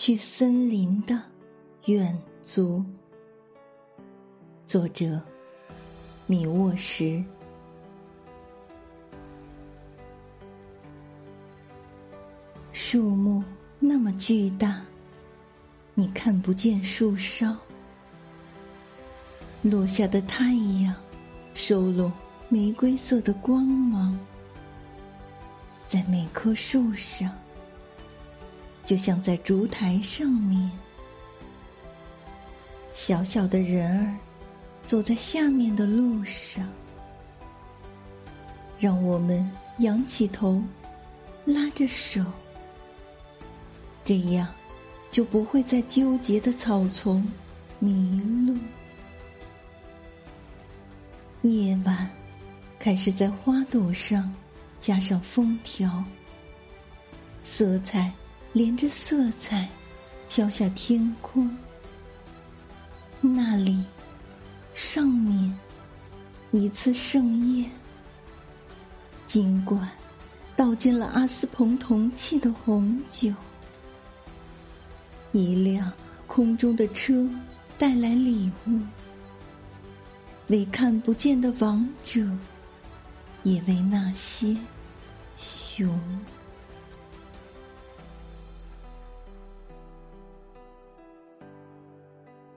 去森林的远足。作者：米沃什。树木那么巨大，你看不见树梢。落下的太阳，收拢玫瑰色的光芒，在每棵树上。就像在烛台上面，小小的人儿走在下面的路上，让我们仰起头，拉着手，这样就不会在纠结的草丛迷路。夜晚开始在花朵上加上封条，色彩。连着色彩，飘下天空。那里，上面，一次盛宴。尽管倒进了阿斯彭铜器的红酒，一辆空中的车带来礼物，为看不见的王者，也为那些熊。